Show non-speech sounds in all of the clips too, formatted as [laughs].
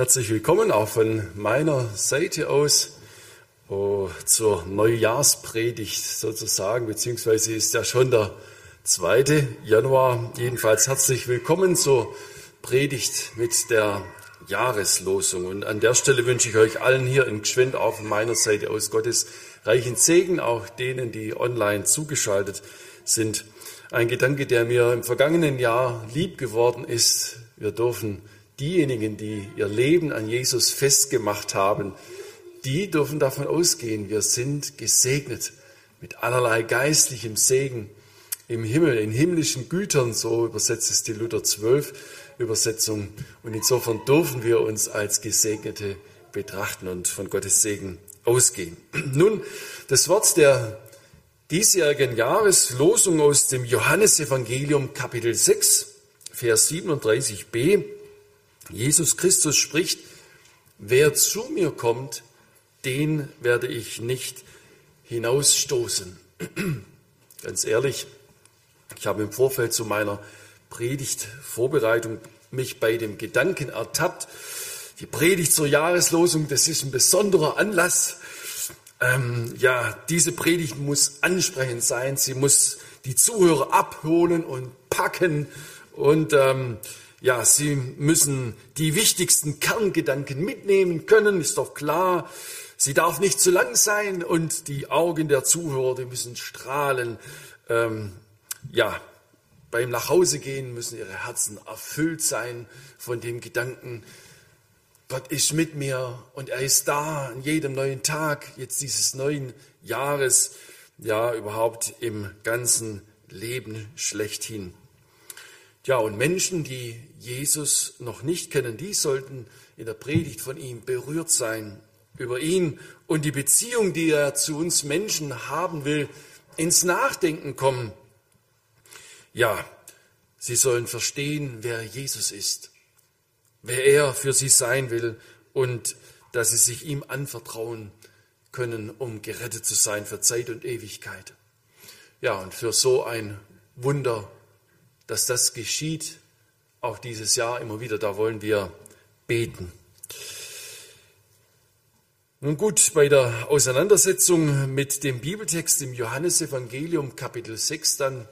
Herzlich willkommen auch von meiner Seite aus oh, zur Neujahrspredigt sozusagen, beziehungsweise ist ja schon der 2. Januar. Jedenfalls herzlich willkommen zur Predigt mit der Jahreslosung. Und an der Stelle wünsche ich euch allen hier in Gschwend auch von meiner Seite aus Gottes reichen Segen, auch denen, die online zugeschaltet sind. Ein Gedanke, der mir im vergangenen Jahr lieb geworden ist. Wir dürfen diejenigen, die ihr Leben an Jesus festgemacht haben, die dürfen davon ausgehen, wir sind gesegnet mit allerlei geistlichem Segen im Himmel, in himmlischen Gütern, so übersetzt es die Luther 12 Übersetzung. Und insofern dürfen wir uns als Gesegnete betrachten und von Gottes Segen ausgehen. [clears throat] Nun, das Wort der diesjährigen Jahreslosung aus dem Johannesevangelium Kapitel 6, Vers 37b Jesus Christus spricht, wer zu mir kommt, den werde ich nicht hinausstoßen. [clears throat] Ganz ehrlich, ich habe im Vorfeld zu meiner Predigtvorbereitung mich bei dem Gedanken ertappt, die Predigt zur Jahreslosung, das ist ein besonderer Anlass. Ähm, ja, diese Predigt muss ansprechend sein, sie muss die Zuhörer abholen und packen und ähm, ja, Sie müssen die wichtigsten Kerngedanken mitnehmen können, ist doch klar. Sie darf nicht zu lang sein und die Augen der Zuhörer, die müssen strahlen. Ähm, ja, beim Nachhausegehen müssen ihre Herzen erfüllt sein von dem Gedanken, Gott ist mit mir und er ist da an jedem neuen Tag, jetzt dieses neuen Jahres, ja, überhaupt im ganzen Leben schlechthin. Ja, und Menschen, die Jesus noch nicht kennen, die sollten in der Predigt von ihm berührt sein, über ihn und die Beziehung, die er zu uns Menschen haben will, ins Nachdenken kommen. Ja, sie sollen verstehen, wer Jesus ist, wer er für sie sein will und dass sie sich ihm anvertrauen können, um gerettet zu sein für Zeit und Ewigkeit. Ja, und für so ein Wunder, dass das geschieht, auch dieses Jahr immer wieder, da wollen wir beten. Nun gut, bei der Auseinandersetzung mit dem Bibeltext im Johannesevangelium Kapitel 6 dann,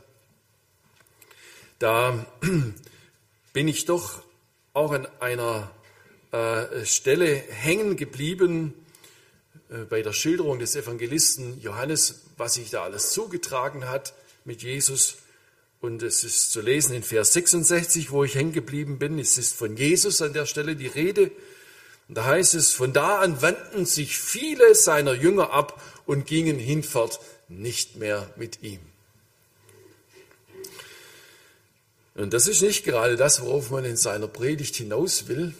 da [clears throat] bin ich doch auch an einer äh, Stelle hängen geblieben äh, bei der Schilderung des Evangelisten Johannes, was sich da alles zugetragen hat mit Jesus. Und es ist zu lesen in Vers 66, wo ich hängen geblieben bin. Es ist von Jesus an der Stelle die Rede. Und da heißt es, von da an wandten sich viele seiner Jünger ab und gingen hinfort nicht mehr mit ihm. Und das ist nicht gerade das, worauf man in seiner Predigt hinaus will,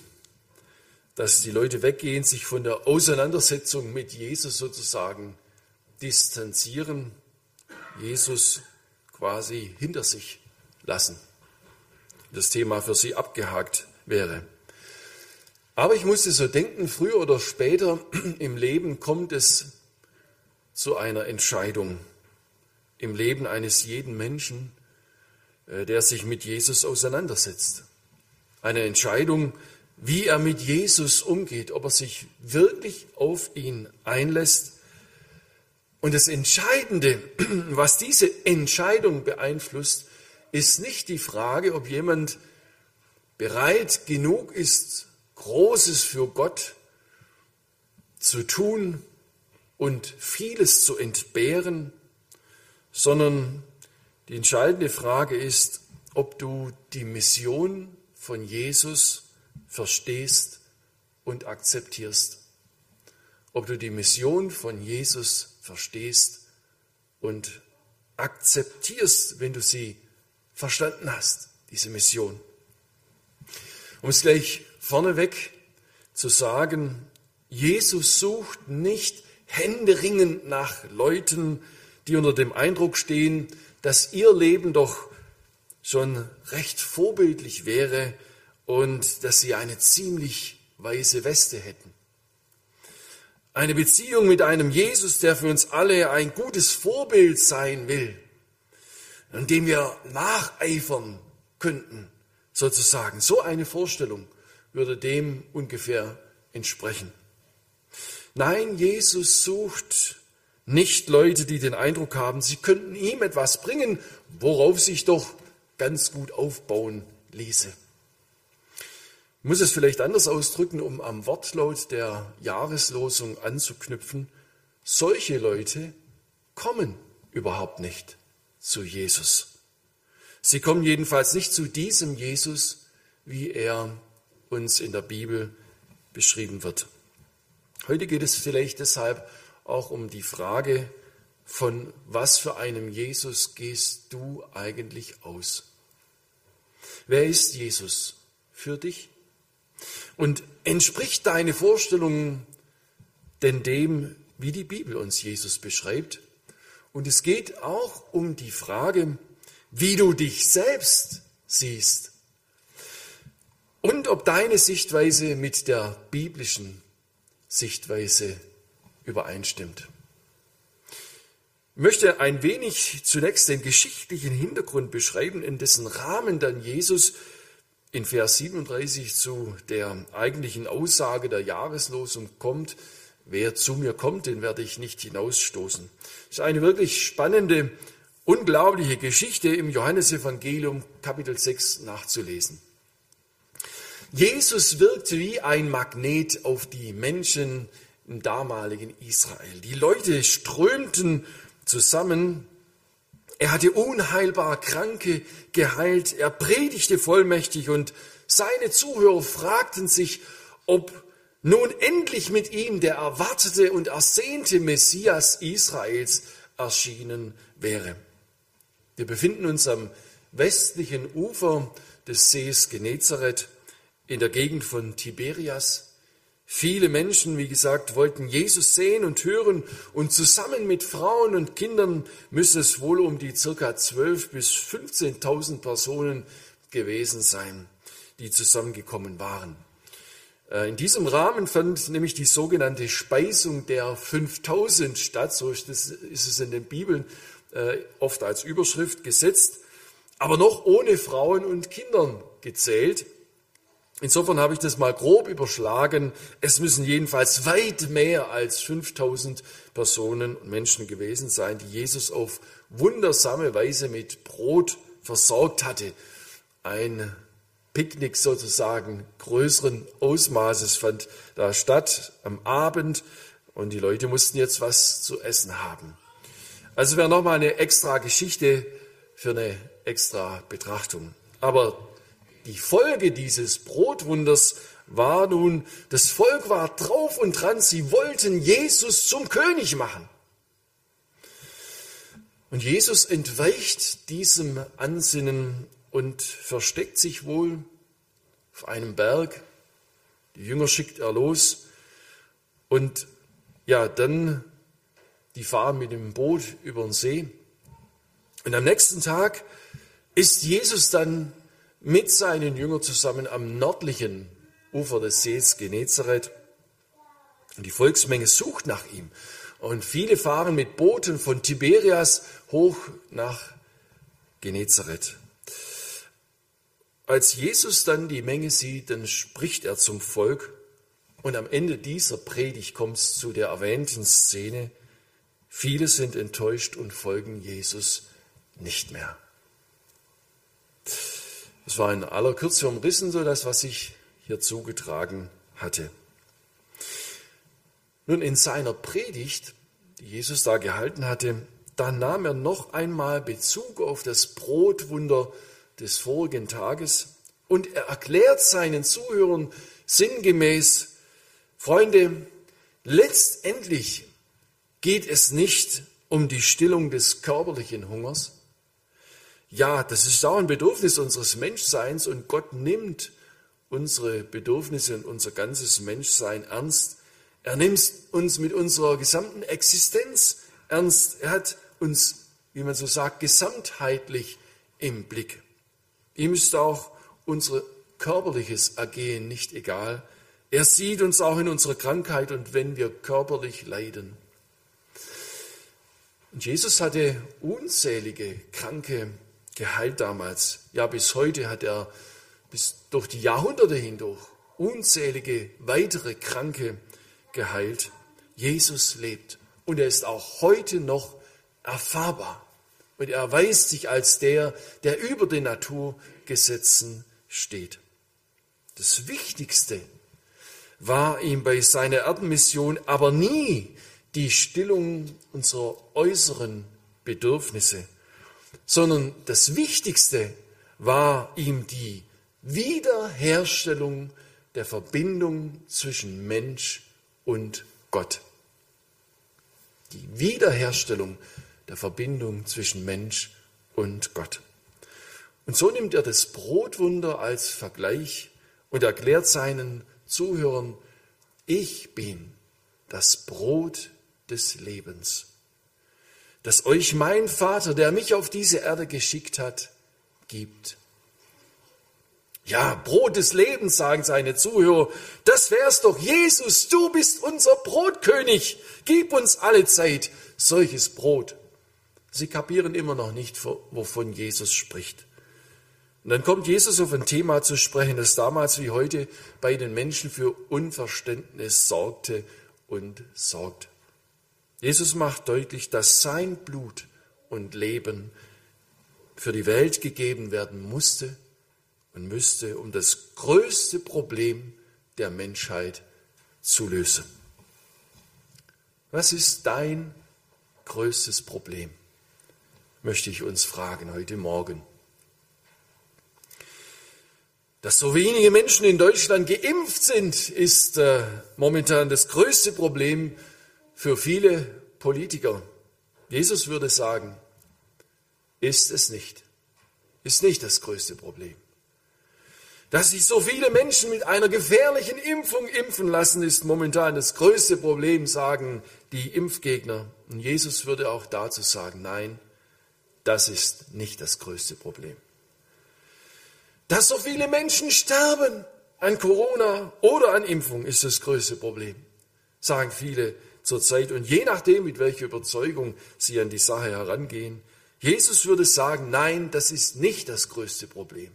dass die Leute weggehen, sich von der Auseinandersetzung mit Jesus sozusagen distanzieren. Jesus quasi hinter sich lassen. Das Thema für sie abgehakt wäre. Aber ich musste so denken, früher oder später [clears throat] im Leben kommt es zu einer Entscheidung im Leben eines jeden Menschen, äh, der sich mit Jesus auseinandersetzt. Eine Entscheidung, wie er mit Jesus umgeht, ob er sich wirklich auf ihn einlässt und das Entscheidende, [clears throat] was diese Entscheidung beeinflusst, ist nicht die Frage, ob jemand bereit genug ist, Großes für Gott zu tun und vieles zu entbehren, sondern die entscheidende Frage ist, ob du die Mission von Jesus verstehst und akzeptierst. Ob du die Mission von Jesus verstehst und akzeptierst, wenn du sie verstanden hast, diese Mission. Um es gleich vorneweg zu sagen, Jesus sucht nicht händeringend nach Leuten, die unter dem Eindruck stehen, dass ihr Leben doch schon recht vorbildlich wäre und dass sie eine ziemlich weiße Weste hätten. Eine Beziehung mit einem Jesus, der für uns alle ein gutes Vorbild sein will und dem wir nacheifern könnten, sozusagen. So eine Vorstellung würde dem ungefähr entsprechen. Nein, Jesus sucht nicht Leute, die den Eindruck haben, sie könnten ihm etwas bringen, worauf sich doch ganz gut aufbauen ließe. Muss es vielleicht anders ausdrücken, um am Wortlaut der Jahreslosung anzuknüpfen. Solche Leute kommen überhaupt nicht zu Jesus. Sie kommen jedenfalls nicht zu diesem Jesus, wie er uns in der Bibel beschrieben wird. Heute geht es vielleicht deshalb auch um die Frage, von was für einem Jesus gehst du eigentlich aus? Wer ist Jesus für dich? Und entspricht deine Vorstellung denn dem, wie die Bibel uns Jesus beschreibt? Und es geht auch um die Frage, wie du dich selbst siehst und ob deine Sichtweise mit der biblischen Sichtweise übereinstimmt. Ich möchte ein wenig zunächst den geschichtlichen Hintergrund beschreiben, in dessen Rahmen dann Jesus in Vers 37 zu der eigentlichen Aussage der Jahreslosung kommt. Wer zu mir kommt, den werde ich nicht hinausstoßen. Das ist eine wirklich spannende, unglaubliche Geschichte im Johannesevangelium Kapitel 6 nachzulesen. Jesus wirkte wie ein Magnet auf die Menschen im damaligen Israel. Die Leute strömten zusammen. Er hatte unheilbar Kranke geheilt. Er predigte vollmächtig und seine Zuhörer fragten sich, ob nun endlich mit ihm der erwartete und ersehnte Messias Israels erschienen wäre. Wir befinden uns am westlichen Ufer des Sees Genezareth in der Gegend von Tiberias. Viele Menschen, wie gesagt, wollten Jesus sehen und hören und zusammen mit Frauen und Kindern müsse es wohl um die circa 12.000 bis 15.000 Personen gewesen sein, die zusammengekommen waren. Äh, in diesem Rahmen fand nämlich die sogenannte Speisung der 5000 statt, so ist es in den Bibeln äh, oft als Überschrift gesetzt, aber noch ohne Frauen und Kindern gezählt. Insofern habe ich das mal grob überschlagen. Es müssen jedenfalls weit mehr als 5000 Personen und Menschen gewesen sein, die Jesus auf wundersame Weise mit Brot versorgt hatte. Ein Picknick sozusagen größeren Ausmaßes fand da statt am Abend und die Leute mussten jetzt was zu essen haben. Also wäre nochmal eine extra Geschichte für eine extra Betrachtung. Aber die Folge dieses Brotwunders war nun, das Volk war drauf und dran, sie wollten Jesus zum König machen. Und Jesus entweicht diesem Ansinnen und versteckt sich wohl auf einem Berg. Die Jünger schickt er los und ja, dann die fahren mit dem Boot über den See. Und am nächsten Tag ist Jesus dann mit seinen Jüngern zusammen am nördlichen Ufer des Sees Genezareth. Und die Volksmenge sucht nach ihm. Und viele fahren mit Booten von Tiberias hoch nach Genezareth. Als Jesus dann die Menge sieht, dann spricht er zum Volk. Und am Ende dieser Predigt kommt es zu der erwähnten Szene. Viele sind enttäuscht und folgen Jesus nicht mehr. Das war in aller Kürze umrissen, so das, was sich hier zugetragen hatte. Nun, in seiner Predigt, die Jesus da gehalten hatte, da nahm er noch einmal Bezug auf das Brotwunder des vorigen Tages und er erklärt seinen Zuhörern sinngemäß, Freunde, letztendlich geht es nicht um die Stillung des körperlichen Hungers, ja, das ist auch ein Bedürfnis unseres Menschseins und Gott nimmt unsere Bedürfnisse und unser ganzes Menschsein ernst. Er nimmt uns mit unserer gesamten Existenz ernst. Er hat uns, wie man so sagt, gesamtheitlich im Blick. Ihm ist auch unser körperliches Ergehen nicht egal. Er sieht uns auch in unserer Krankheit und wenn wir körperlich leiden. Und Jesus hatte unzählige Kranke geheilt damals. Ja, bis heute hat er bis durch die Jahrhunderte hindurch unzählige weitere Kranke geheilt. Jesus lebt und er ist auch heute noch erfahrbar. Und er erweist sich als der, der über den Naturgesetzen steht. Das Wichtigste war ihm bei seiner Erdenmission aber nie die Stillung unserer äußeren Bedürfnisse, sondern das Wichtigste war ihm die Wiederherstellung der Verbindung zwischen Mensch und Gott. Die Wiederherstellung der Verbindung zwischen Mensch und Gott. Und so nimmt er das Brotwunder als Vergleich und erklärt seinen Zuhörern, ich bin das Brot des Lebens, das euch mein Vater, der mich auf diese Erde geschickt hat, gibt. Ja, Brot des Lebens, sagen seine Zuhörer, das wär's doch, Jesus, du bist unser Brotkönig, gib uns alle Zeit solches Brot. Sie kapieren immer noch nicht, wovon Jesus spricht. Und dann kommt Jesus auf ein Thema zu sprechen, das damals wie heute bei den Menschen für Unverständnis sorgte und sorgt. Jesus macht deutlich, dass sein Blut und Leben für die Welt gegeben werden musste und müsste, um das größte Problem der Menschheit zu lösen. Was ist dein größtes Problem? Möchte ich uns fragen heute Morgen. Dass so wenige Menschen in Deutschland geimpft sind, ist äh, momentan das größte Problem für viele Politiker. Jesus würde sagen, ist es nicht. Ist nicht das größte Problem. Dass sich so viele Menschen mit einer gefährlichen Impfung impfen lassen, ist momentan das größte Problem, sagen die Impfgegner. Und Jesus würde auch dazu sagen, nein, das ist nicht das größte Problem dass so viele Menschen sterben an Corona oder an Impfung, ist das größte Problem, sagen viele zurzeit. Und je nachdem, mit welcher Überzeugung sie an die Sache herangehen, Jesus würde sagen, nein, das ist nicht das größte Problem.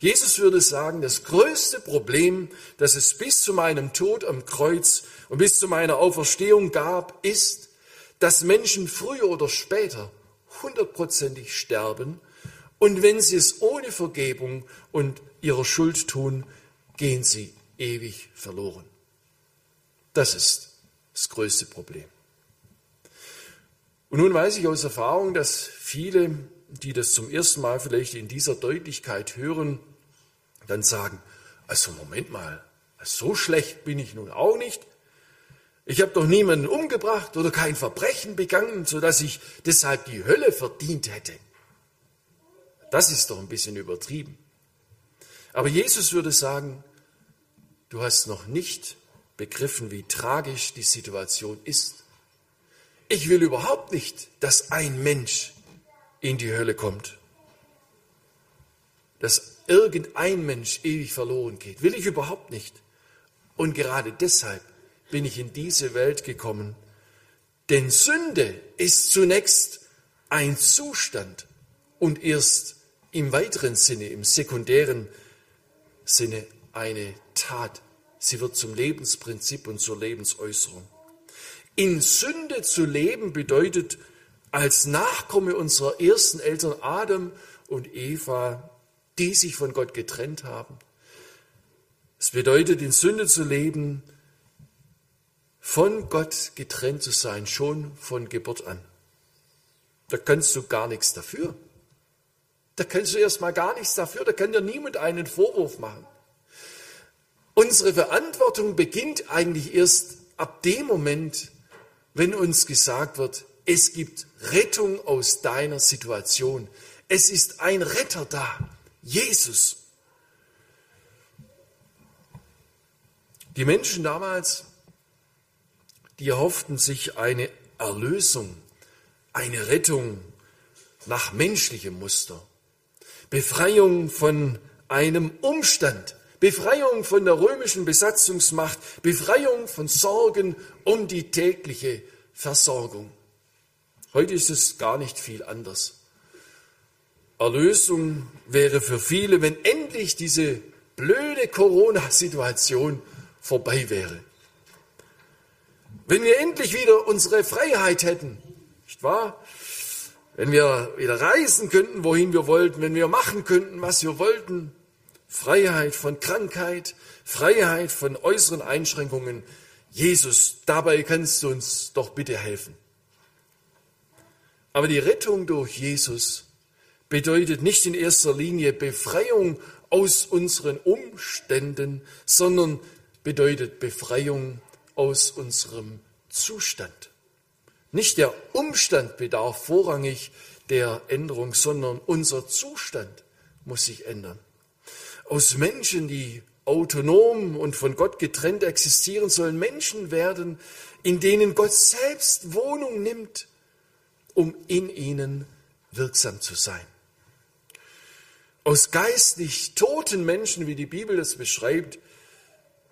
Jesus würde sagen, das größte Problem, das es bis zu meinem Tod am Kreuz und bis zu meiner Auferstehung gab, ist, dass Menschen früher oder später hundertprozentig sterben und wenn sie es ohne Vergebung und ihrer Schuld tun, gehen sie ewig verloren. Das ist das größte Problem. Und nun weiß ich aus Erfahrung, dass viele, die das zum ersten Mal vielleicht in dieser Deutlichkeit hören, dann sagen, also Moment mal, so schlecht bin ich nun auch nicht. Ich habe doch niemanden umgebracht oder kein Verbrechen begangen, sodass ich deshalb die Hölle verdient hätte. Das ist doch ein bisschen übertrieben. Aber Jesus würde sagen, du hast noch nicht begriffen, wie tragisch die Situation ist. Ich will überhaupt nicht, dass ein Mensch in die Hölle kommt. Dass irgendein Mensch ewig verloren geht. Will ich überhaupt nicht. Und gerade deshalb bin ich in diese Welt gekommen. Denn Sünde ist zunächst ein Zustand und erst im weiteren Sinne, im sekundären Sinne eine Tat. Sie wird zum Lebensprinzip und zur Lebensäußerung. In Sünde zu leben bedeutet, als Nachkomme unserer ersten Eltern Adam und Eva, die sich von Gott getrennt haben. Es bedeutet, in Sünde zu leben, von Gott getrennt zu sein, schon von Geburt an. Da kannst du gar nichts dafür. Da kannst du erstmal gar nichts dafür, da kann dir niemand einen Vorwurf machen. Unsere Verantwortung beginnt eigentlich erst ab dem Moment, wenn uns gesagt wird, es gibt Rettung aus deiner Situation. Es ist ein Retter da, Jesus. Die Menschen damals, die erhofften sich eine Erlösung, eine Rettung nach menschlichem Muster. Befreiung von einem Umstand, Befreiung von der römischen Besatzungsmacht, Befreiung von Sorgen um die tägliche Versorgung. Heute ist es gar nicht viel anders. Erlösung wäre für viele, wenn endlich diese blöde Corona-Situation vorbei wäre. Wenn wir endlich wieder unsere Freiheit hätten, nicht wahr? Wenn wir wieder reisen könnten, wohin wir wollten, wenn wir machen könnten, was wir wollten, Freiheit von Krankheit, Freiheit von äußeren Einschränkungen. Jesus, dabei kannst du uns doch bitte helfen. Aber die Rettung durch Jesus bedeutet nicht in erster Linie Befreiung aus unseren Umständen, sondern bedeutet Befreiung aus unserem Zustand. Nicht der Umstand bedarf vorrangig der Änderung, sondern unser Zustand muss sich ändern. Aus Menschen, die autonom und von Gott getrennt existieren, sollen Menschen werden, in denen Gott selbst Wohnung nimmt, um in ihnen wirksam zu sein. Aus geistlich toten Menschen, wie die Bibel es beschreibt,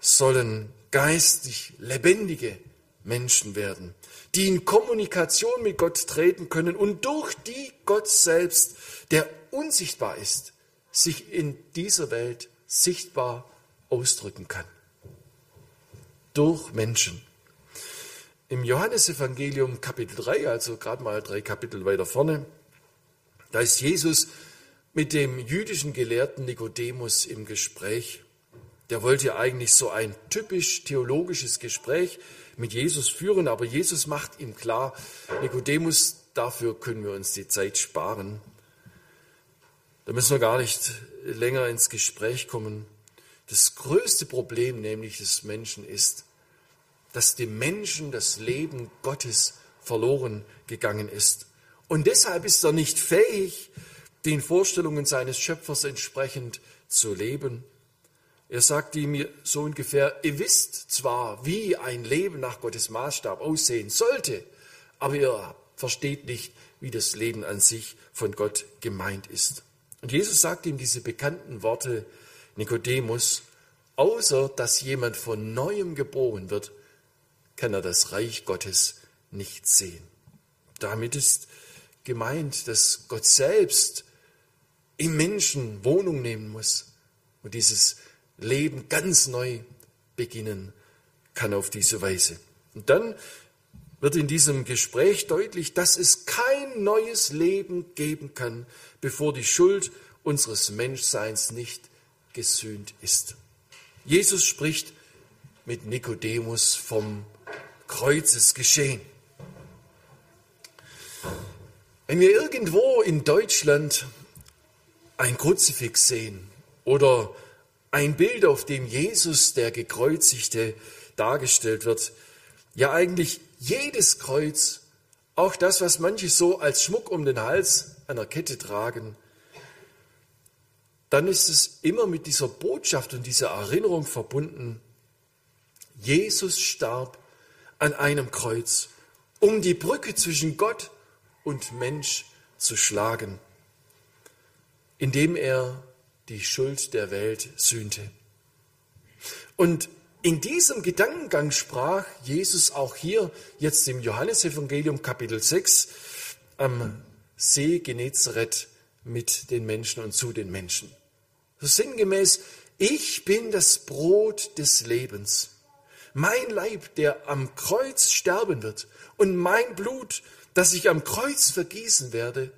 sollen geistig lebendige Menschen werden, die in Kommunikation mit Gott treten können und durch die Gott selbst, der unsichtbar ist, sich in dieser Welt sichtbar ausdrücken kann. Durch Menschen. Im Johannesevangelium Kapitel 3, also gerade mal drei Kapitel weiter vorne, da ist Jesus mit dem jüdischen Gelehrten Nikodemus im Gespräch. Der wollte eigentlich so ein typisch theologisches Gespräch mit Jesus führen, aber Jesus macht ihm klar, Nikodemus, dafür können wir uns die Zeit sparen. Da müssen wir gar nicht länger ins Gespräch kommen. Das größte Problem nämlich des Menschen ist, dass dem Menschen das Leben Gottes verloren gegangen ist. Und deshalb ist er nicht fähig, den Vorstellungen seines Schöpfers entsprechend zu leben. Er sagt ihm so ungefähr, ihr wisst zwar, wie ein Leben nach Gottes Maßstab aussehen sollte, aber ihr versteht nicht, wie das Leben an sich von Gott gemeint ist. Und Jesus sagt ihm diese bekannten Worte, Nikodemus, außer dass jemand von neuem geboren wird, kann er das Reich Gottes nicht sehen. Damit ist gemeint, dass Gott selbst im Menschen Wohnung nehmen muss und dieses Leben ganz neu beginnen kann auf diese Weise. Und dann wird in diesem Gespräch deutlich, dass es kein neues Leben geben kann, bevor die Schuld unseres Menschseins nicht gesühnt ist. Jesus spricht mit Nikodemus vom Kreuzesgeschehen. Wenn wir irgendwo in Deutschland ein Kruzifix sehen oder ein Bild, auf dem Jesus, der gekreuzigte, dargestellt wird, ja eigentlich jedes Kreuz, auch das, was manche so als Schmuck um den Hals der Kette tragen, dann ist es immer mit dieser Botschaft und dieser Erinnerung verbunden, Jesus starb an einem Kreuz, um die Brücke zwischen Gott und Mensch zu schlagen indem er die Schuld der Welt sühnte. Und in diesem Gedankengang sprach Jesus auch hier jetzt im Johannesevangelium Kapitel 6 am See Genezareth mit den Menschen und zu den Menschen. So sinngemäß, ich bin das Brot des Lebens. Mein Leib, der am Kreuz sterben wird und mein Blut, das ich am Kreuz vergießen werde,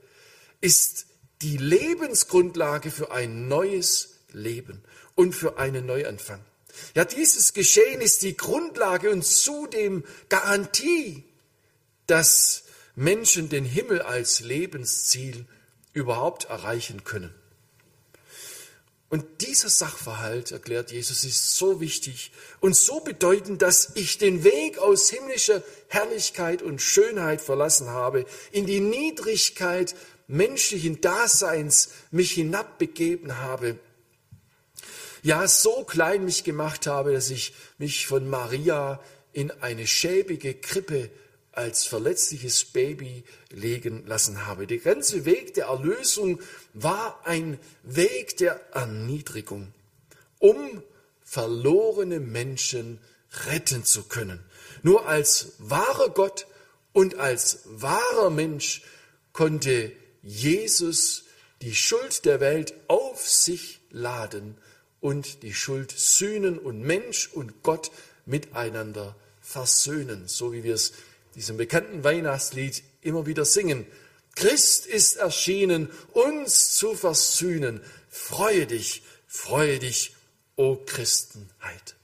ist die Lebensgrundlage für ein neues Leben und für einen Neuanfang. Ja, dieses Geschehen ist die Grundlage und zudem Garantie, dass Menschen den Himmel als Lebensziel überhaupt erreichen können. Und dieser Sachverhalt, erklärt Jesus, ist so wichtig und so bedeutend, dass ich den Weg aus himmlischer Herrlichkeit und Schönheit verlassen habe, in die Niedrigkeit menschlichen Daseins mich hinabbegeben habe. Ja, so klein mich gemacht habe, dass ich mich von Maria in eine schäbige Krippe als verletzliches Baby legen lassen habe. Der ganze Weg der Erlösung war ein Weg der Erniedrigung, um verlorene Menschen retten zu können. Nur als wahrer Gott und als wahrer Mensch konnte Jesus die Schuld der Welt auf sich laden und die Schuld sühnen und Mensch und Gott miteinander versöhnen, so wie wir es diesem bekannten Weihnachtslied immer wieder singen. Christ ist erschienen, uns zu versöhnen. Freue dich, freue dich, o Christenheit.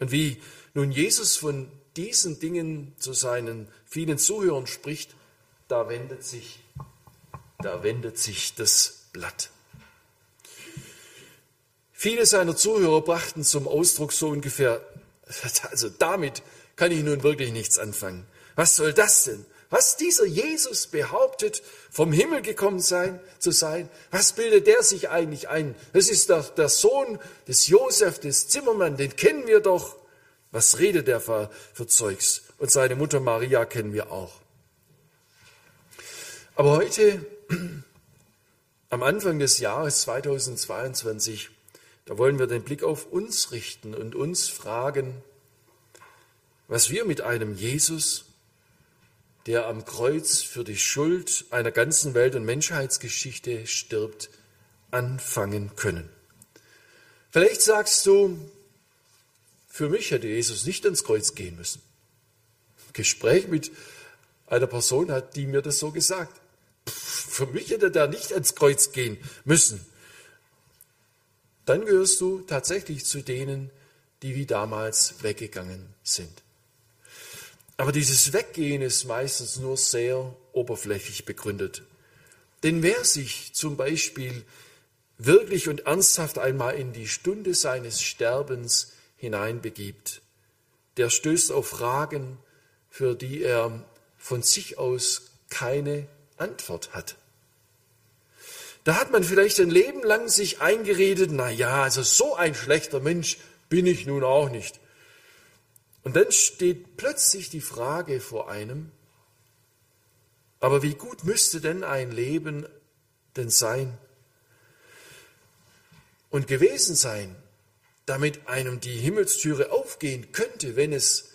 Und wie nun Jesus von diesen Dingen zu seinen vielen Zuhörern spricht, da wendet sich, da wendet sich das Blatt. Viele seiner Zuhörer brachten zum Ausdruck so ungefähr, [laughs] also damit kann ich nun wirklich nichts anfangen. Was soll das denn? Was dieser Jesus behauptet, vom Himmel gekommen sein, zu sein, was bildet der sich eigentlich ein? Das ist doch der Sohn des Josef, des Zimmermann, den kennen wir doch. Was redet der für, für Zeugs? Und seine Mutter Maria kennen wir auch. Aber heute, [clears throat] am Anfang des Jahres 2022, da wollen wir den Blick auf uns richten und uns fragen, was wir mit einem Jesus, der am Kreuz für die Schuld einer ganzen Welt- und Menschheitsgeschichte stirbt, anfangen können. Vielleicht sagst du, für mich hätte Jesus nicht ans Kreuz gehen müssen. Gespräch mit einer Person hat, die mir das so gesagt. Für mich hätte der nicht ans Kreuz gehen müssen. Dann gehörst du tatsächlich zu denen, die wie damals weggegangen sind. Aber dieses Weggehen ist meistens nur sehr oberflächlich begründet. Denn wer sich zum Beispiel wirklich und ernsthaft einmal in die Stunde seines Sterbens hineinbegibt, der stößt auf Fragen, für die er von sich aus keine Antwort hat. Da hat man vielleicht ein Leben lang sich eingeredet, na ja, also so ein schlechter Mensch bin ich nun auch nicht. Und dann steht plötzlich die Frage vor einem, aber wie gut müsste denn ein Leben denn sein und gewesen sein, damit einem die Himmelstüre aufgehen könnte, wenn es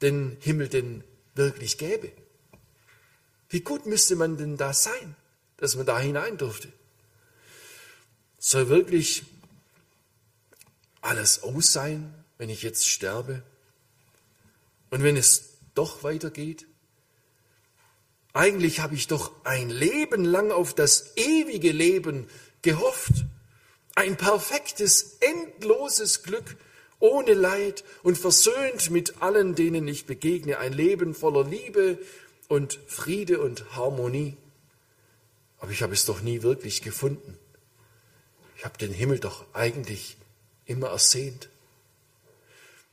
den Himmel denn wirklich gäbe. Wie gut müsste man denn da sein, dass man da hinein durfte? Soll wirklich alles aus sein, wenn ich jetzt sterbe? Und wenn es doch weitergeht? Eigentlich habe ich doch ein Leben lang auf das ewige Leben gehofft ein perfektes, endloses Glück ohne Leid und versöhnt mit allen, denen ich begegne. Ein Leben voller Liebe und Friede und Harmonie. Aber ich habe es doch nie wirklich gefunden. Ich habe den Himmel doch eigentlich immer ersehnt.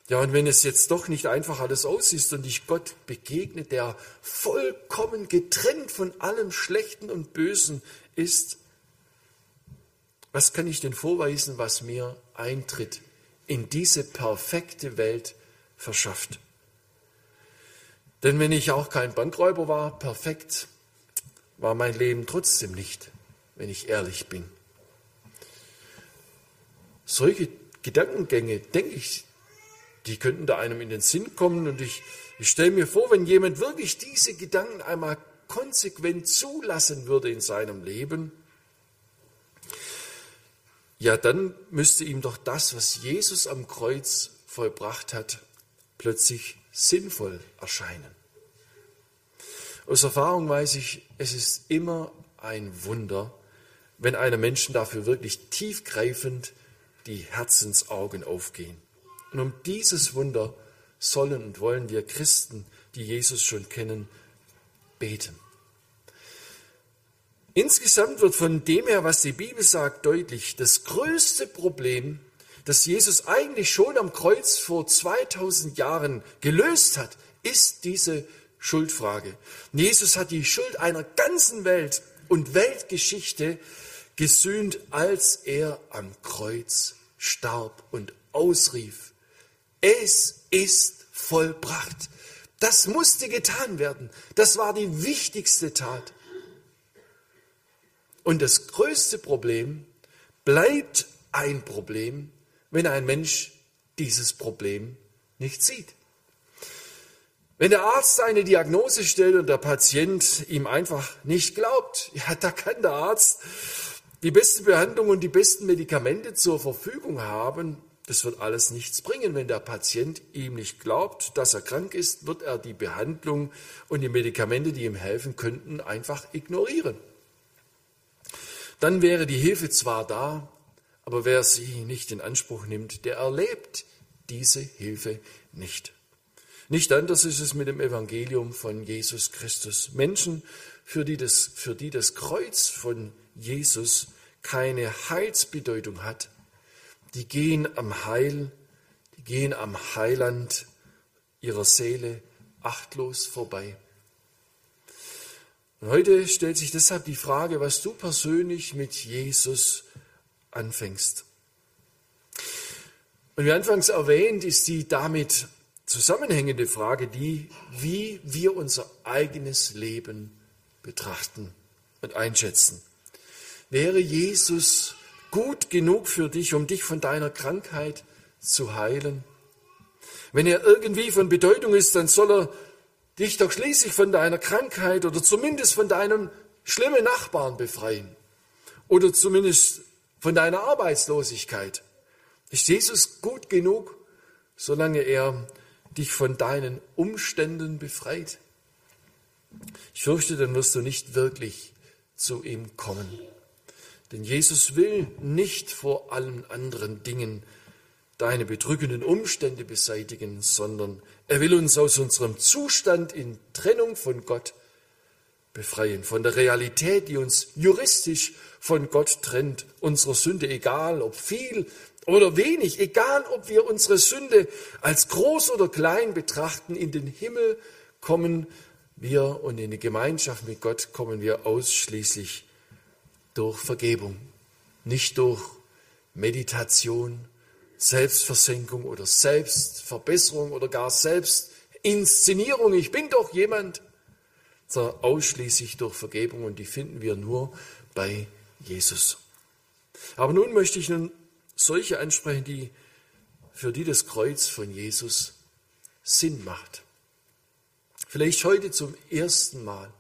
Ja, und wenn es jetzt doch nicht einfach alles aus ist und ich Gott begegne, der vollkommen getrennt von allem Schlechten und Bösen ist, was kann ich denn vorweisen, was mir Eintritt in diese perfekte Welt verschafft? Denn wenn ich auch kein Bankräuber war, perfekt war mein Leben trotzdem nicht, wenn ich ehrlich bin. Solche Gedankengänge, denke ich, die könnten da einem in den Sinn kommen und ich, ich stelle mir vor, wenn jemand wirklich diese Gedanken einmal konsequent zulassen würde in seinem Leben, ja, dann müsste ihm doch das, was Jesus am Kreuz vollbracht hat, plötzlich sinnvoll erscheinen. Aus Erfahrung weiß ich, es ist immer ein Wunder, wenn einem Menschen dafür wirklich tiefgreifend die Herzensaugen aufgehen. Und um dieses Wunder sollen und wollen wir Christen, die Jesus schon kennen, beten. Insgesamt wird von dem her, was die Bibel sagt, deutlich, das größte Problem, das Jesus eigentlich schon am Kreuz vor 2000 Jahren gelöst hat, ist diese Schuldfrage. Jesus hat die Schuld einer ganzen Welt und Weltgeschichte gesühnt, als er am Kreuz starb und ausrief, es ist vollbracht. Das musste getan werden. Das war die wichtigste Tat. Und das größte Problem bleibt ein Problem, wenn ein Mensch dieses Problem nicht sieht. Wenn der Arzt eine Diagnose stellt und der Patient ihm einfach nicht glaubt, ja, da kann der Arzt die beste Behandlung und die besten Medikamente zur Verfügung haben, das wird alles nichts bringen. Wenn der Patient ihm nicht glaubt, dass er krank ist, wird er die Behandlung und die Medikamente, die ihm helfen könnten, einfach ignorieren. Dann wäre die Hilfe zwar da, aber wer sie nicht in Anspruch nimmt, der erlebt diese Hilfe nicht. Nicht anders ist es mit dem Evangelium von Jesus Christus. Menschen, für die das, für die das Kreuz von Jesus keine Heilsbedeutung hat, die gehen am Heil, die gehen am Heiland ihrer Seele achtlos vorbei. Und heute stellt sich deshalb die Frage, was du persönlich mit Jesus anfängst. Und wie anfangs erwähnt, ist die damit zusammenhängende Frage die, wie wir unser eigenes Leben betrachten und einschätzen. Wäre Jesus gut genug für dich, um dich von deiner Krankheit zu heilen? Wenn er irgendwie von Bedeutung ist, dann soll er dich doch schließlich von deiner Krankheit oder zumindest von deinem schlimmen Nachbarn befreien oder zumindest von deiner Arbeitslosigkeit. Ist Jesus gut genug, solange er dich von deinen Umständen befreit? Ich fürchte, dann wirst du nicht wirklich zu ihm kommen. Denn Jesus will nicht vor allen anderen Dingen deine bedrückenden Umstände beseitigen, sondern er will uns aus unserem Zustand in Trennung von Gott befreien, von der Realität, die uns juristisch von Gott trennt, unserer Sünde, egal ob viel oder wenig, egal ob wir unsere Sünde als groß oder klein betrachten, in den Himmel kommen wir und in die Gemeinschaft mit Gott kommen wir ausschließlich durch Vergebung, nicht durch Meditation, Selbstversenkung oder Selbstverbesserung oder gar Selbstinszenierung. Ich bin doch jemand, sondern ausschließlich durch Vergebung und die finden wir nur bei Jesus. Aber nun möchte ich nun solche ansprechen, die für die das Kreuz von Jesus Sinn macht. Vielleicht heute zum ersten Mal.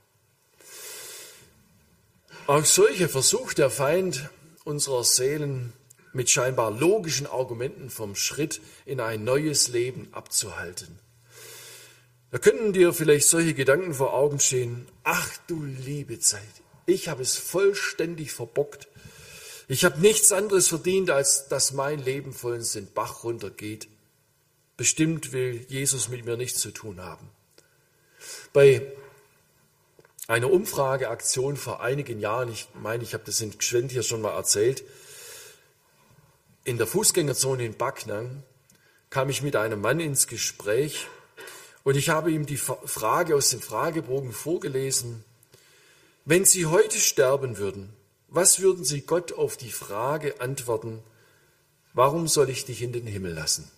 Auch solche versucht der Feind unserer Seelen mit scheinbar logischen Argumenten vom Schritt in ein neues Leben abzuhalten. Da könnten dir vielleicht solche Gedanken vor Augen stehen. Ach du liebe Zeit, ich habe es vollständig verbockt. Ich habe nichts anderes verdient, als dass mein Leben vollends den Bach runtergeht. Bestimmt will Jesus mit mir nichts zu tun haben. Bei eine Umfrageaktion vor einigen Jahren, ich meine, ich habe das in Gschwend hier schon mal erzählt, in der Fußgängerzone in Backnang kam ich mit einem Mann ins Gespräch und ich habe ihm die Frage aus dem Fragebogen vorgelesen, wenn Sie heute sterben würden, was würden Sie Gott auf die Frage antworten, warum soll ich dich in den Himmel lassen?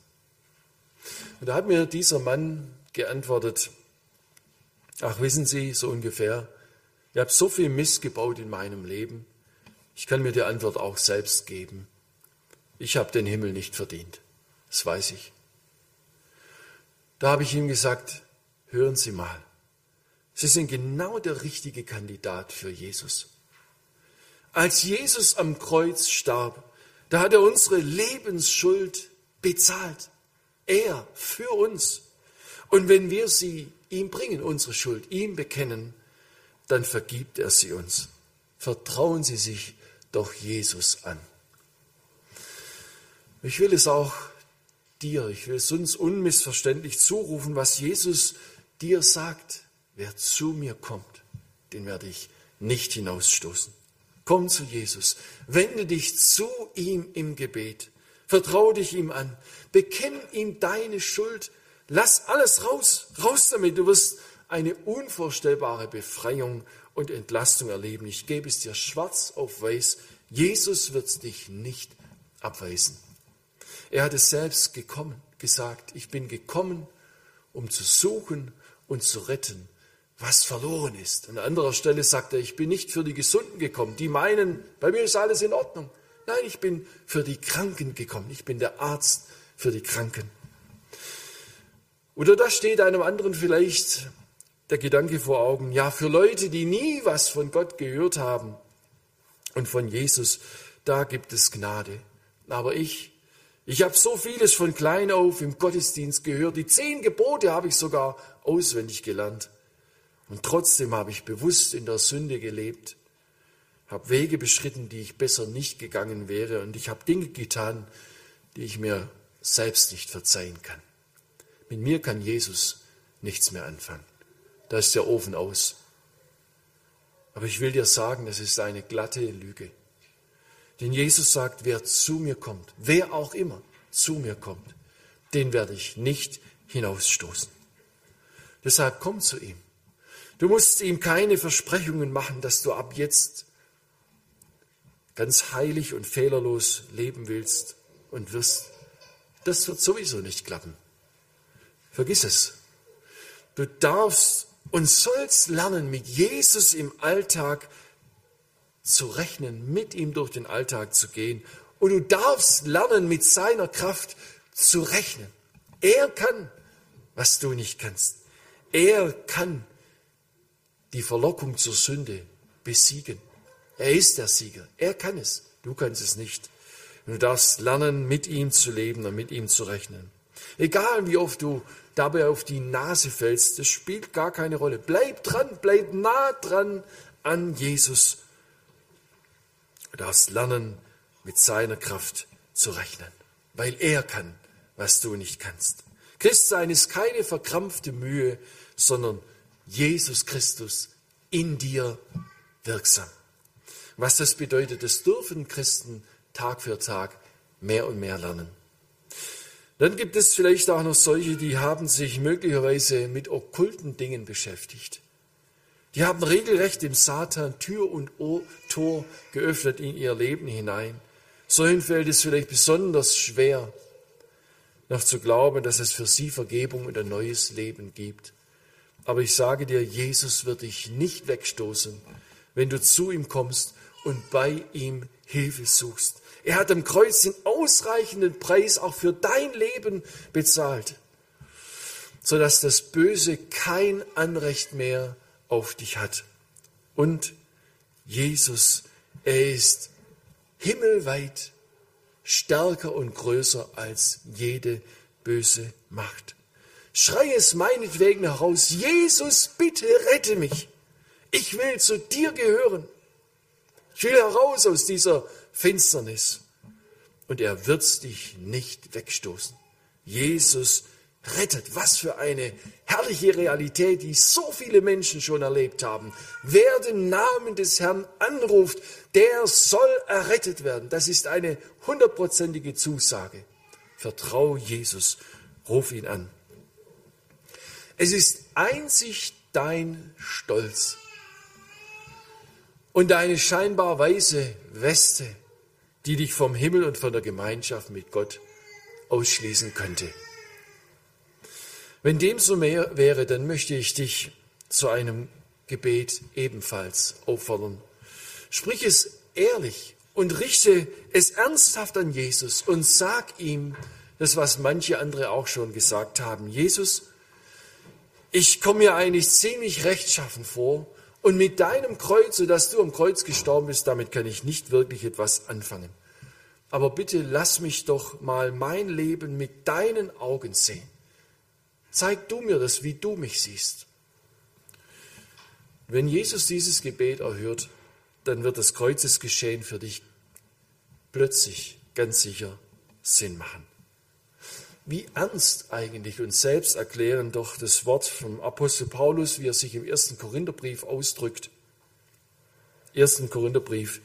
Und da hat mir dieser Mann geantwortet, Ach, wissen Sie, so ungefähr, ich habe so viel Mist gebaut in meinem Leben, ich kann mir die Antwort auch selbst geben. Ich habe den Himmel nicht verdient, das weiß ich. Da habe ich ihm gesagt, hören Sie mal, Sie sind genau der richtige Kandidat für Jesus. Als Jesus am Kreuz starb, da hat er unsere Lebensschuld bezahlt. Er für uns. Und wenn wir sie ihm bringen, unsere Schuld, ihm bekennen, dann vergibt er sie uns. Vertrauen Sie sich doch Jesus an. Ich will es auch dir, ich will es uns unmissverständlich zurufen, was Jesus dir sagt. Wer zu mir kommt, den werde ich nicht hinausstoßen. Komm zu Jesus, wende dich zu ihm im Gebet, vertraue dich ihm an, bekenn ihm deine Schuld, Lass alles raus, raus damit. Du wirst eine unvorstellbare Befreiung und Entlastung erleben. Ich gebe es dir schwarz auf weiß. Jesus wird dich nicht abweisen. Er hat es selbst gekommen, gesagt, ich bin gekommen, um zu suchen und zu retten, was verloren ist. An anderer Stelle sagt er, ich bin nicht für die Gesunden gekommen, die meinen, bei mir ist alles in Ordnung. Nein, ich bin für die Kranken gekommen. Ich bin der Arzt für die Kranken. Oder da steht einem anderen vielleicht der Gedanke vor Augen, ja, für Leute, die nie was von Gott gehört haben Und von Jesus, da gibt es Gnade. Aber ich, ich habe so vieles von klein auf im Gottesdienst gehört. Die zehn Gebote habe ich sogar auswendig gelernt. Und trotzdem habe ich bewusst in der Sünde gelebt, habe Wege beschritten, die ich besser nicht gegangen wäre. Und ich habe Dinge getan, die ich mir selbst nicht verzeihen kann. Mit mir kann Jesus nichts mehr anfangen. Da ist der Ofen aus. Aber ich will dir sagen, das ist eine glatte Lüge. Denn Jesus sagt, wer zu mir kommt, wer auch immer zu mir kommt, den werde ich nicht hinausstoßen. Deshalb komm zu ihm. Du musst ihm keine Versprechungen machen, dass du ab jetzt ganz heilig und fehlerlos leben willst und wirst. Das wird sowieso nicht klappen. Vergiss es. Du darfst und sollst lernen, mit Jesus im Alltag zu rechnen, mit ihm durch den Alltag zu gehen. Und du darfst lernen, mit seiner Kraft zu rechnen. Er kann, was du nicht kannst. Er kann die Verlockung zur Sünde besiegen. Er ist der Sieger. Er kann es. Du kannst es nicht. Du darfst lernen, mit ihm zu leben und mit ihm zu rechnen. Egal wie oft du dabei auf die Nase fällst, das spielt gar keine Rolle. Bleib dran, bleib nah dran an Jesus. Du darfst lernen, mit seiner Kraft zu rechnen, weil er kann, was du nicht kannst. Christsein ist keine verkrampfte Mühe, sondern Jesus Christus in dir wirksam. Was das bedeutet, das dürfen Christen Tag für Tag mehr und mehr lernen. Dann gibt es vielleicht auch noch solche, die haben sich möglicherweise mit okkulten Dingen beschäftigt. Die haben regelrecht dem Satan Tür und Tor geöffnet in ihr Leben hinein. Solchen fällt es vielleicht besonders schwer, noch zu glauben, dass es für sie Vergebung und ein neues Leben gibt. Aber ich sage dir, Jesus wird dich nicht wegstoßen, wenn du zu ihm kommst und bei ihm Hilfe suchst. Er hat am Kreuz den ausreichenden Preis auch für dein Leben bezahlt, sodass das Böse kein Anrecht mehr auf dich hat. Und Jesus, er ist himmelweit stärker und größer als jede böse Macht. Schrei es meinetwegen heraus, Jesus, bitte rette mich. Ich will zu dir gehören. Ich will heraus aus dieser Finsternis. Und er wird dich nicht wegstoßen. Jesus rettet. Was für eine herrliche Realität, die so viele Menschen schon erlebt haben. Wer den Namen des Herrn anruft, der soll errettet werden. Das ist eine hundertprozentige Zusage. Vertrau Jesus, ruf ihn an. Es ist einzig dein Stolz und deine scheinbar weiße Weste, die dich vom Himmel und von der Gemeinschaft mit Gott ausschließen könnte. Wenn dem so mehr wäre, dann möchte ich dich zu einem Gebet ebenfalls auffordern. Sprich es ehrlich und richte es ernsthaft an Jesus und sag ihm das, was manche andere auch schon gesagt haben. Jesus, ich komme mir eigentlich ziemlich rechtschaffen vor und mit deinem Kreuz, sodass du am Kreuz gestorben bist, damit kann ich nicht wirklich etwas anfangen. Aber bitte lass mich doch mal mein Leben mit deinen Augen sehen. Zeig du mir das, wie du mich siehst. Wenn Jesus dieses Gebet erhört, dann wird das Kreuzesgeschehen für dich plötzlich ganz sicher Sinn machen. Wie ernst eigentlich und selbst erklären doch das Wort vom Apostel Paulus, wie er sich im ersten Korintherbrief ausdrückt. Ersten Korintherbrief,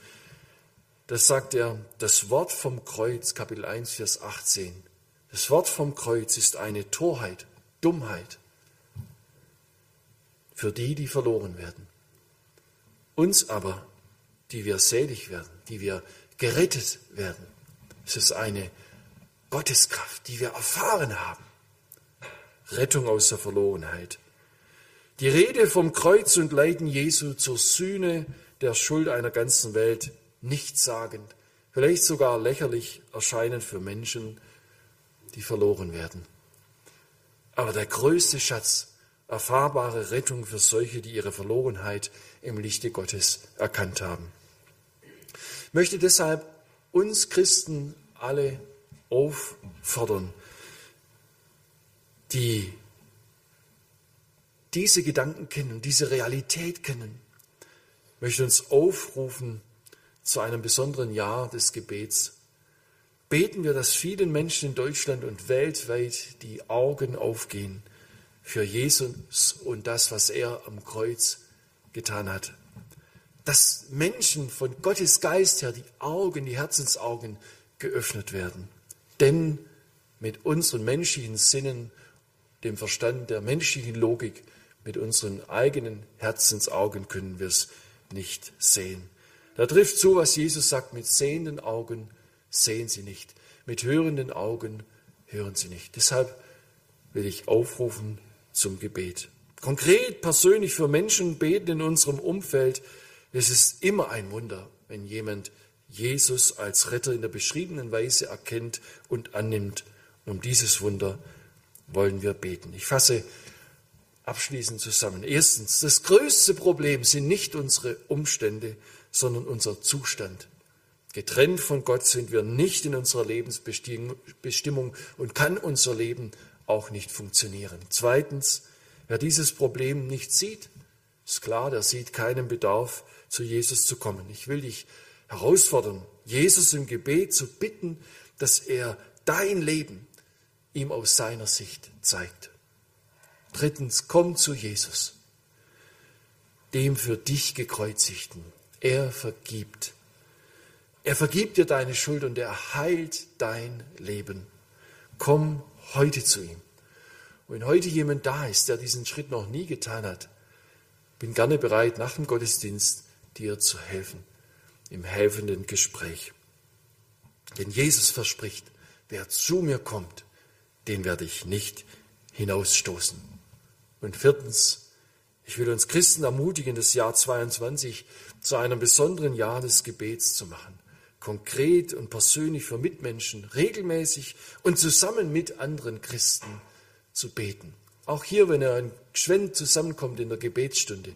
das sagt er, das Wort vom Kreuz, Kapitel 1, Vers 18. Das Wort vom Kreuz ist eine Torheit, Dummheit für die, die verloren werden. Uns aber, die wir selig werden, die wir gerettet werden, es ist eine Gotteskraft, die wir erfahren haben. Rettung aus der Verlorenheit. Die Rede vom Kreuz und Leiden Jesu zur Sühne der Schuld einer ganzen Welt nichtssagend, vielleicht sogar lächerlich erscheinen für Menschen, die verloren werden. Aber der größte Schatz, erfahrbare Rettung für solche, die ihre Verlorenheit im Lichte Gottes erkannt haben. Ich möchte deshalb uns Christen alle auffordern, die diese Gedanken kennen, diese Realität kennen, möchte uns aufrufen zu einem besonderen Jahr des Gebets. Beten wir, dass vielen Menschen in Deutschland und weltweit die Augen aufgehen für Jesus und das, was er am Kreuz getan hat. Dass Menschen von Gottes Geist her die Augen, die Herzensaugen geöffnet werden. Denn mit unseren menschlichen Sinnen, dem Verstand der menschlichen Logik, mit unseren eigenen Herzensaugen können wir es nicht sehen. Da trifft zu, was Jesus sagt, mit sehenden Augen sehen sie nicht, mit hörenden Augen hören sie nicht. Deshalb will ich aufrufen zum Gebet. Konkret, persönlich für Menschen beten in unserem Umfeld, es ist immer ein Wunder, wenn jemand Jesus als Retter in der beschriebenen Weise erkennt und annimmt. Um dieses Wunder wollen wir beten. Ich fasse abschließend zusammen. Erstens, das größte Problem sind nicht unsere Umstände, sondern unser Zustand. Getrennt von Gott sind wir nicht in unserer Lebensbestimmung und kann unser Leben auch nicht funktionieren. Zweitens, wer dieses Problem nicht sieht, ist klar, der sieht keinen Bedarf, zu Jesus zu kommen. Ich will dich herausfordern, Jesus im Gebet zu bitten, dass er dein Leben ihm aus seiner Sicht zeigt. Drittens, komm zu Jesus, dem für dich gekreuzigten. Er vergibt. Er vergibt dir deine Schuld und er heilt dein Leben. Komm heute zu ihm. wenn heute jemand da ist, der diesen Schritt noch nie getan hat, bin gerne bereit, nach dem Gottesdienst dir zu helfen, im helfenden Gespräch. Denn Jesus verspricht, wer zu mir kommt, den werde ich nicht hinausstoßen. Und viertens, ich will uns Christen ermutigen, das Jahr 22 zu einem besonderen Jahr des Gebets zu machen. Konkret und persönlich für Mitmenschen, regelmäßig und zusammen mit anderen Christen zu beten. Auch hier, wenn ihr ein Geschwend zusammenkommt in der Gebetsstunde,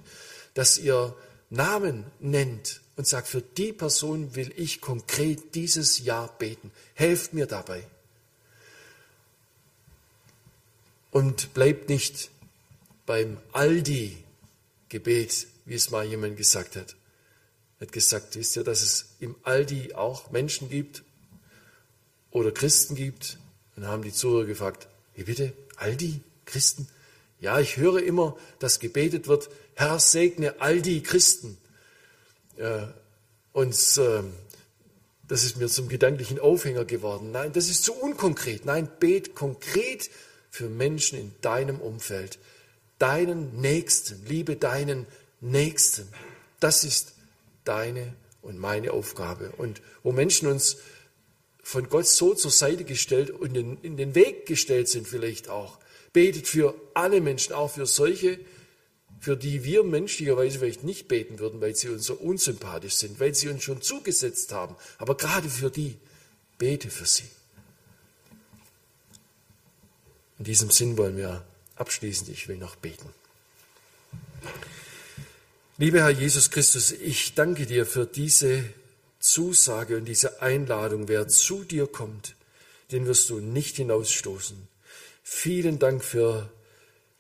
dass ihr Namen nennt und sagt, für die Person will ich konkret dieses Jahr beten. Helft mir dabei. Und bleibt nicht beim Aldi-Gebet, wie es mal jemand gesagt hat. Er hat gesagt, wisst ihr, dass es im Aldi auch Menschen gibt oder Christen gibt? Und dann haben die Zuhörer gefragt, wie bitte, Aldi, Christen? Ja, ich höre immer, dass gebetet wird, Herr segne Aldi Christen. Und ähm, das ist mir zum gedanklichen Aufhänger geworden. Nein, das ist zu unkonkret. Nein, bet konkret für Menschen in deinem Umfeld deinen Nächsten, liebe deinen Nächsten. Das ist deine und meine Aufgabe. Und wo Menschen uns von Gott so zur Seite gestellt und in, in den Weg gestellt sind vielleicht auch, betet für alle Menschen, auch für solche, für die wir menschlicherweise vielleicht nicht beten würden, weil sie uns so unsympathisch sind, weil sie uns schon zugesetzt haben. Aber gerade für die, bete für sie. In diesem Sinn wollen wir Abschließend, ich will noch beten. Lieber Herr Jesus Christus, ich danke dir für diese Zusage und diese Einladung. Wer zu dir kommt, den wirst du nicht hinausstoßen. Vielen Dank für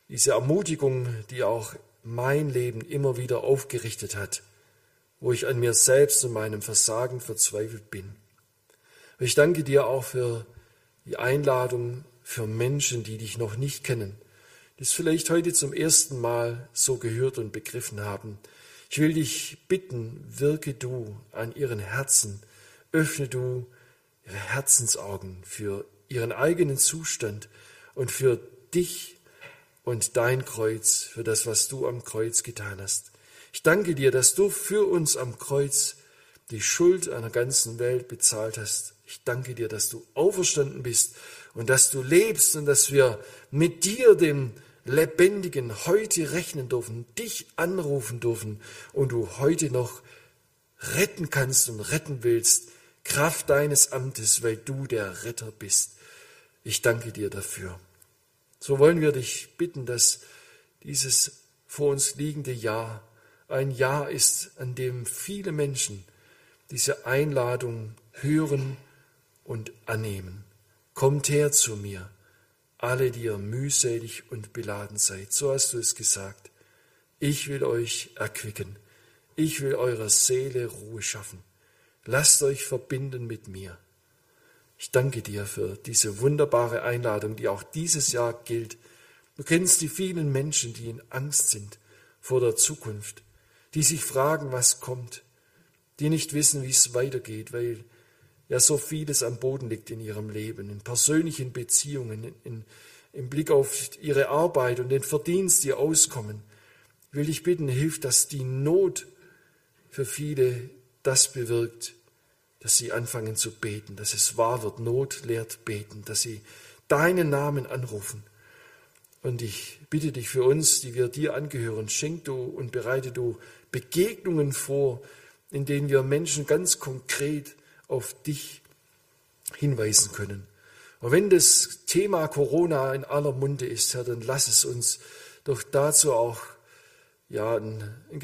diese Ermutigung, die auch mein Leben immer wieder aufgerichtet hat, wo ich an mir selbst und meinem Versagen verzweifelt bin. Ich danke dir auch für die Einladung für Menschen, die dich noch nicht kennen, das vielleicht heute zum ersten Mal so gehört und begriffen haben. Ich will dich bitten, wirke du an ihren Herzen, öffne du ihre Herzensaugen für ihren eigenen Zustand und für dich und dein Kreuz, für das, was du am Kreuz getan hast. Ich danke dir, dass du für uns am Kreuz die Schuld einer ganzen Welt bezahlt hast. Ich danke dir, dass du auferstanden bist und dass du lebst und dass wir mit dir, dem Lebendigen heute rechnen dürfen, dich anrufen dürfen und du heute noch retten kannst und retten willst, Kraft deines Amtes, weil du der Retter bist. Ich danke dir dafür. So wollen wir dich bitten, dass dieses vor uns liegende Jahr ein Jahr ist, an dem viele Menschen diese Einladung hören und annehmen. Kommt her zu mir, alle, die ihr mühselig und beladen seid. So hast du es gesagt. Ich will euch erquicken. Ich will eurer Seele Ruhe schaffen. Lasst euch verbinden mit mir. Ich danke dir für diese wunderbare Einladung, die auch dieses Jahr gilt. Du kennst die vielen Menschen, die in Angst sind vor der Zukunft, die sich fragen, was kommt, die nicht wissen, wie es weitergeht, weil ja so vieles am Boden liegt in ihrem Leben, in persönlichen Beziehungen, in, im Blick auf ihre Arbeit und den Verdienst, ihr Auskommen. Ich will dich bitten, hilf, dass die Not für viele das bewirkt, dass sie anfangen zu beten, dass es wahr wird, Not lehrt beten, dass sie deinen Namen anrufen. Und ich bitte dich für uns, die wir dir angehören, schenk du und bereite du Begegnungen vor, in denen wir Menschen ganz konkret auf dich hinweisen können. Und wenn das Thema Corona in aller Munde ist, Herr, dann lass es uns doch dazu auch ja, ein, ein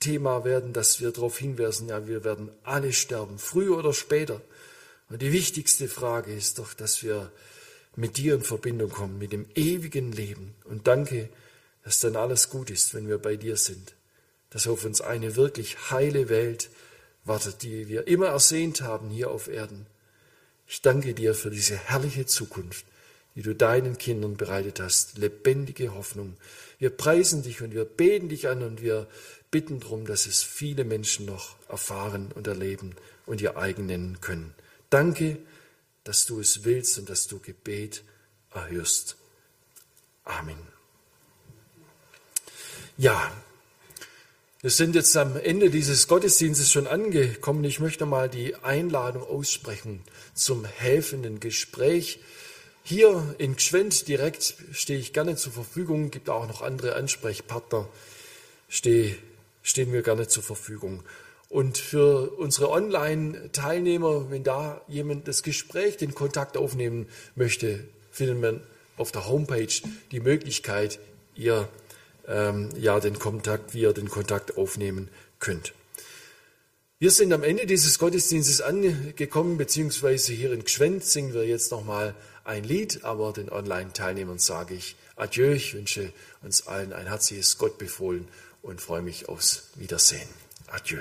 Gesprächsthema werden, dass wir darauf hinweisen, ja, wir werden alle sterben, früher oder später. Und die wichtigste Frage ist doch, dass wir mit dir in Verbindung kommen, mit dem ewigen Leben. Und danke, dass dann alles gut ist, wenn wir bei dir sind. Dass auf uns eine wirklich heile Welt wartet, die wir immer ersehnt haben hier auf Erden. Ich danke dir für diese herrliche Zukunft, die du deinen Kindern bereitet hast, lebendige Hoffnung. Wir preisen dich und wir beten dich an und wir bitten darum, dass es viele Menschen noch erfahren und erleben und ihr eigen nennen können. Danke, dass du es willst und dass du Gebet erhörst. Amen. Ja, wir sind jetzt am Ende dieses Gottesdienstes schon angekommen. Ich möchte mal die Einladung aussprechen zum helfenden Gespräch. Hier in Gschwend direkt stehe ich gerne zur Verfügung. Gibt auch noch andere Ansprechpartner, stehe, stehen wir gerne zur Verfügung. Und für unsere Online-Teilnehmer, wenn da jemand das Gespräch, den Kontakt aufnehmen möchte, findet man auf der Homepage die Möglichkeit, ihr ähm, ja den Kontakt, wie ihr den Kontakt aufnehmen könnt. Wir sind am Ende dieses Gottesdienstes angekommen, beziehungsweise hier in Gschwend singen wir jetzt nochmal ein Lied, aber den Online-Teilnehmern sage ich Adieu. Ich wünsche uns allen ein herzliches Gottbefohlen und freue mich aufs Wiedersehen. Adieu.